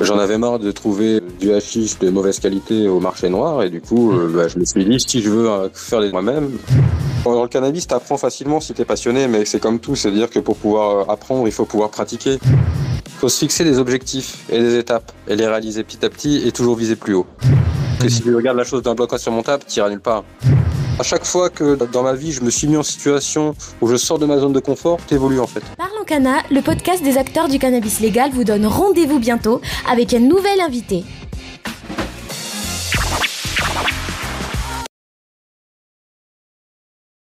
J'en avais marre de trouver du hashish de mauvaise qualité au marché noir et du coup, euh, bah, je me suis dit si je veux euh, faire les moi-même. Dans le cannabis, t'apprends facilement si t'es passionné, mais c'est comme tout, c'est-à-dire que pour pouvoir euh, apprendre, il faut pouvoir pratiquer. Il faut se fixer des objectifs et des étapes et les réaliser petit à petit et toujours viser plus haut. Que si tu regardes la chose d'un bloc insurmontable, t'iras nulle part. À chaque fois que dans ma vie, je me suis mis en situation où je sors de ma zone de confort, t'évolues en fait. Le podcast des acteurs du cannabis légal vous donne rendez-vous bientôt avec un nouvel invité.